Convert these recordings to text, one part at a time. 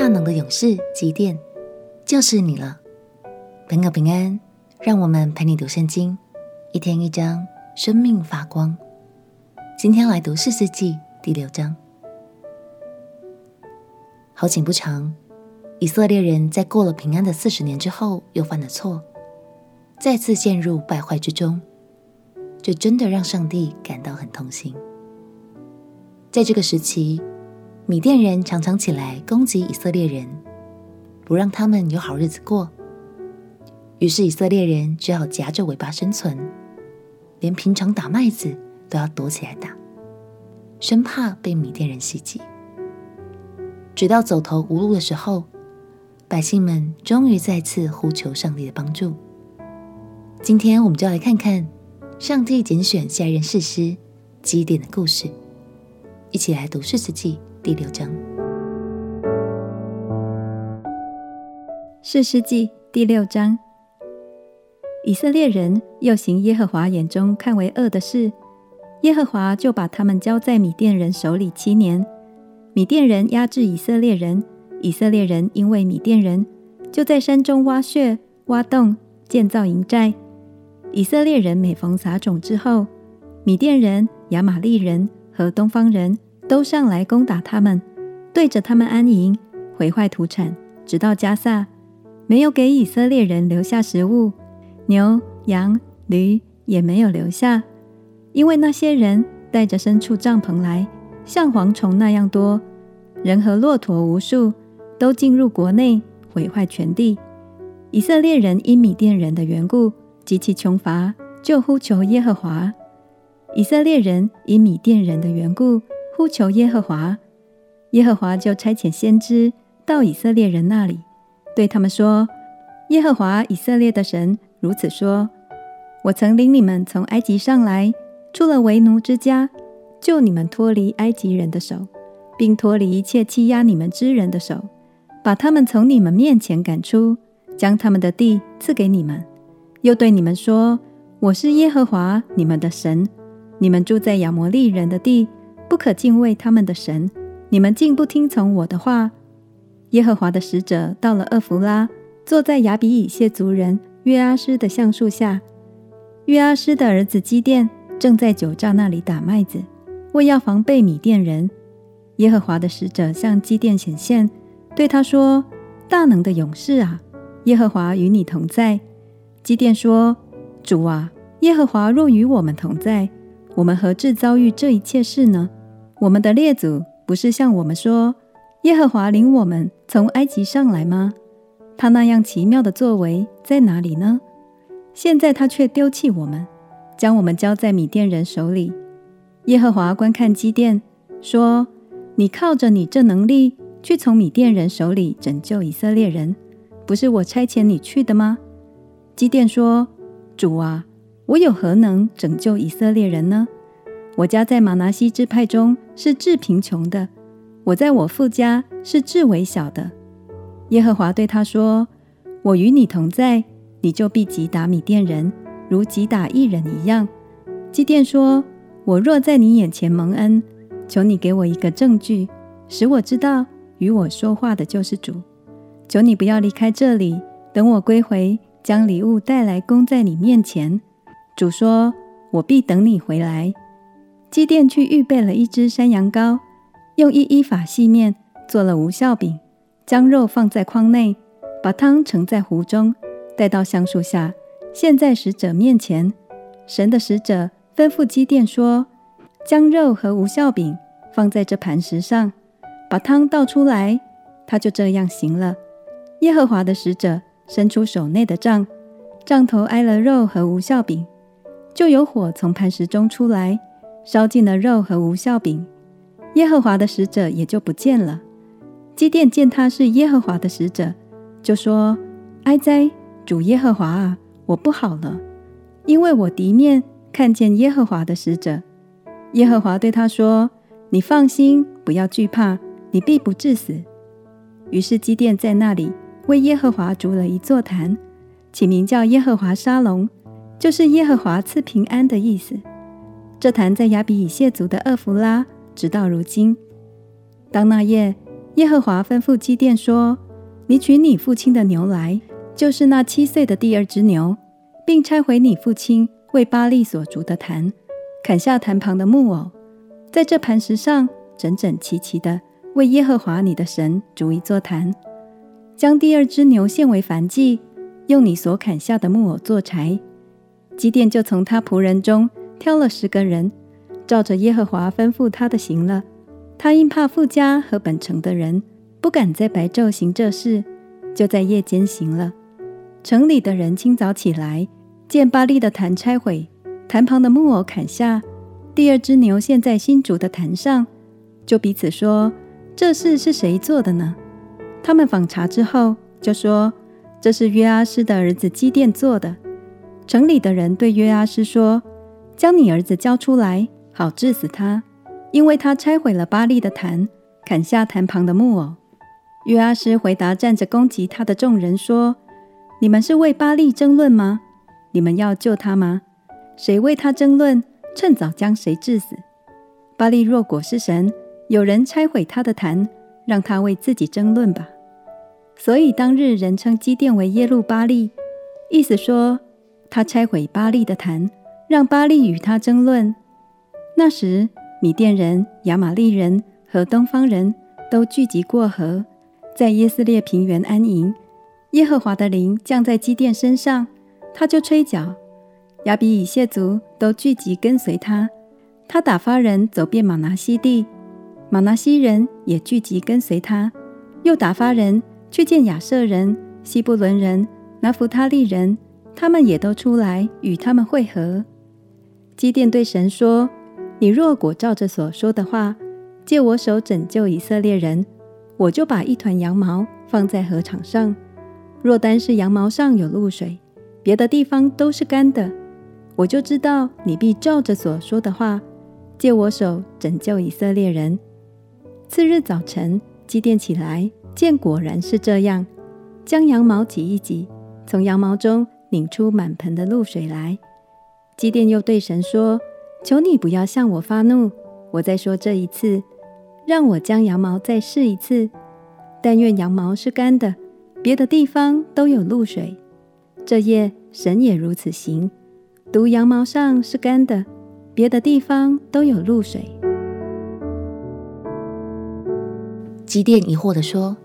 大能的勇士基甸，就是你了。朋友平安，让我们陪你读圣经，一天一章，生命发光。今天来读士师记第六章。好景不长，以色列人在过了平安的四十年之后，又犯了错，再次陷入败坏之中。这真的让上帝感到很痛心。在这个时期，米甸人常常起来攻击以色列人，不让他们有好日子过。于是以色列人只好夹着尾巴生存，连平常打麦子都要躲起来打，生怕被米甸人袭击。直到走投无路的时候，百姓们终于再次呼求上帝的帮助。今天我们就来看看上帝拣选下一任士师基甸的故事。一起来读士师记第六章。士师记第六章，以色列人又行耶和华眼中看为恶的事，耶和华就把他们交在米甸人手里七年。米甸人压制以色列人，以色列人因为米甸人，就在山中挖穴、挖洞，建造营寨。以色列人每逢撒种之后，米甸人、亚玛力人。和东方人都上来攻打他们，对着他们安营，毁坏土产，直到加萨，没有给以色列人留下食物，牛、羊、驴也没有留下，因为那些人带着牲畜帐篷来，像蝗虫那样多，人和骆驼无数，都进入国内，毁坏全地。以色列人因米甸人的缘故极其穷乏，就呼求耶和华。以色列人因米甸人的缘故呼求耶和华，耶和华就差遣先知到以色列人那里，对他们说：“耶和华以色列的神如此说：我曾领你们从埃及上来，出了为奴之家，救你们脱离埃及人的手，并脱离一切欺压你们之人的手，把他们从你们面前赶出，将他们的地赐给你们，又对你们说：我是耶和华你们的神。”你们住在亚摩利人的地，不可敬畏他们的神。你们竟不听从我的话。耶和华的使者到了厄弗拉，坐在亚比以谢族人约阿施的橡树下。约阿施的儿子基甸正在酒榨那里打麦子，为要防备米甸人。耶和华的使者向基甸显现，对他说：“大能的勇士啊，耶和华与你同在。”基甸说：“主啊，耶和华若与我们同在。”我们何至遭遇这一切事呢？我们的列祖不是向我们说，耶和华领我们从埃及上来吗？他那样奇妙的作为在哪里呢？现在他却丢弃我们，将我们交在米甸人手里。耶和华观看基甸，说：“你靠着你这能力去从米甸人手里拯救以色列人，不是我差遣你去的吗？”基甸说：“主啊。”我有何能拯救以色列人呢？我家在玛拿西支派中是至贫穷的，我在我父家是至微小的。耶和华对他说：“我与你同在，你就必击打米甸人，如击打一人一样。”基甸说：“我若在你眼前蒙恩，求你给我一个证据，使我知道与我说话的就是主。求你不要离开这里，等我归回，将礼物带来供在你面前。”主说：“我必等你回来。”基甸去预备了一只山羊羔，用一伊法细面做了无效饼，将肉放在筐内，把汤盛在壶中，带到橡树下，献在使者面前。神的使者吩咐基甸说：“将肉和无效饼放在这磐石上，把汤倒出来。”他就这样行了。耶和华的使者伸出手内的杖，杖头挨了肉和无效饼。就有火从磐石中出来，烧尽了肉和无效饼，耶和华的使者也就不见了。基甸见他是耶和华的使者，就说：“哀哉，主耶和华啊，我不好了，因为我敌面看见耶和华的使者。”耶和华对他说：“你放心，不要惧怕，你必不致死。”于是基甸在那里为耶和华筑了一座坛，起名叫耶和华沙龙。就是耶和华赐平安的意思。这坛在亚比以谢族的厄弗拉，直到如今。当那夜，耶和华吩咐基甸说：“你取你父亲的牛来，就是那七岁的第二只牛，并拆毁你父亲为巴力所筑的坛，砍下坛旁的木偶，在这磐石上整整齐齐的为耶和华你的神筑一座坛，将第二只牛献为燔祭，用你所砍下的木偶做柴。”基甸就从他仆人中挑了十个人，照着耶和华吩咐他的行了。他因怕富家和本城的人，不敢在白昼行这事，就在夜间行了。城里的人清早起来，见巴力的坛拆毁，坛旁的木偶砍下，第二只牛献在新竹的坛上，就彼此说：“这事是谁做的呢？”他们访查之后，就说：“这是约阿施的儿子基甸做的。”城里的人对约阿施说：“将你儿子交出来，好治死他，因为他拆毁了巴利的坛，砍下坛旁的木偶。”约阿施回答站着攻击他的众人说：“你们是为巴利争论吗？你们要救他吗？谁为他争论，趁早将谁治死。巴利若果是神，有人拆毁他的坛，让他为自己争论吧。”所以当日人称基甸为耶路巴利，意思说。他拆毁巴利的坛，让巴力与他争论。那时，米甸人、亚玛力人和东方人都聚集过河，在耶斯列平原安营。耶和华的灵降在基甸身上，他就吹角。亚比以谢族都聚集跟随他。他打发人走遍玛拿西地，玛拿西人也聚集跟随他。又打发人去见亚设人、西布伦人、拿弗他利人。他们也都出来与他们会合。基甸对神说：“你若果照着所说的话，借我手拯救以色列人，我就把一团羊毛放在禾场上。若单是羊毛上有露水，别的地方都是干的，我就知道你必照着所说的话，借我手拯救以色列人。”次日早晨，基甸起来，见果然是这样，将羊毛挤一挤，从羊毛中。拧出满盆的露水来，基甸又对神说：“求你不要向我发怒，我再说这一次，让我将羊毛再试一次。但愿羊毛是干的，别的地方都有露水。这夜神也如此行，独羊毛上是干的，别的地方都有露水。”基甸疑惑地说：“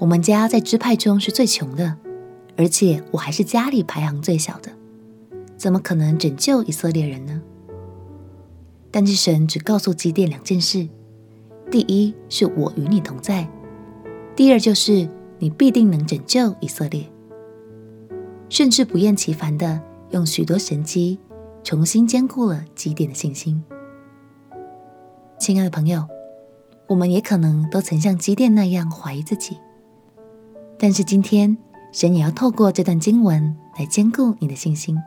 我们家在支派中是最穷的。”而且我还是家里排行最小的，怎么可能拯救以色列人呢？但是神只告诉基甸两件事：第一是我与你同在；第二就是你必定能拯救以色列。甚至不厌其烦地用许多神迹重新坚固了基甸的信心。亲爱的朋友，我们也可能都曾像基甸那样怀疑自己，但是今天。神也要透过这段经文来坚固你的信心。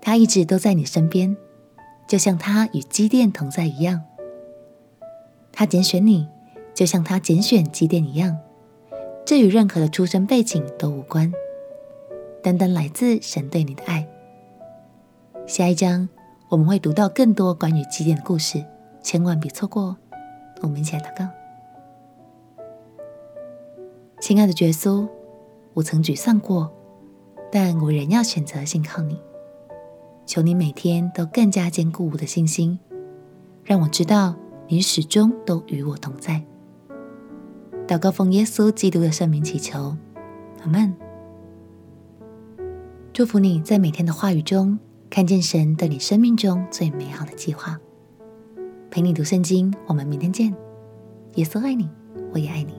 他一直都在你身边，就像他与基甸同在一样。他拣选你，就像他拣选基甸一样。这与任何的出身背景都无关，单单来自神对你的爱。下一章我们会读到更多关于基甸的故事，千万别错过哦。我们一起来祷告。亲爱的耶稣。我曾沮丧过，但我仍要选择信靠你。求你每天都更加坚固我的信心，让我知道你始终都与我同在。祷告奉耶稣基督的圣名祈求，阿门。祝福你在每天的话语中看见神对你生命中最美好的计划。陪你读圣经，我们明天见。耶稣爱你，我也爱你。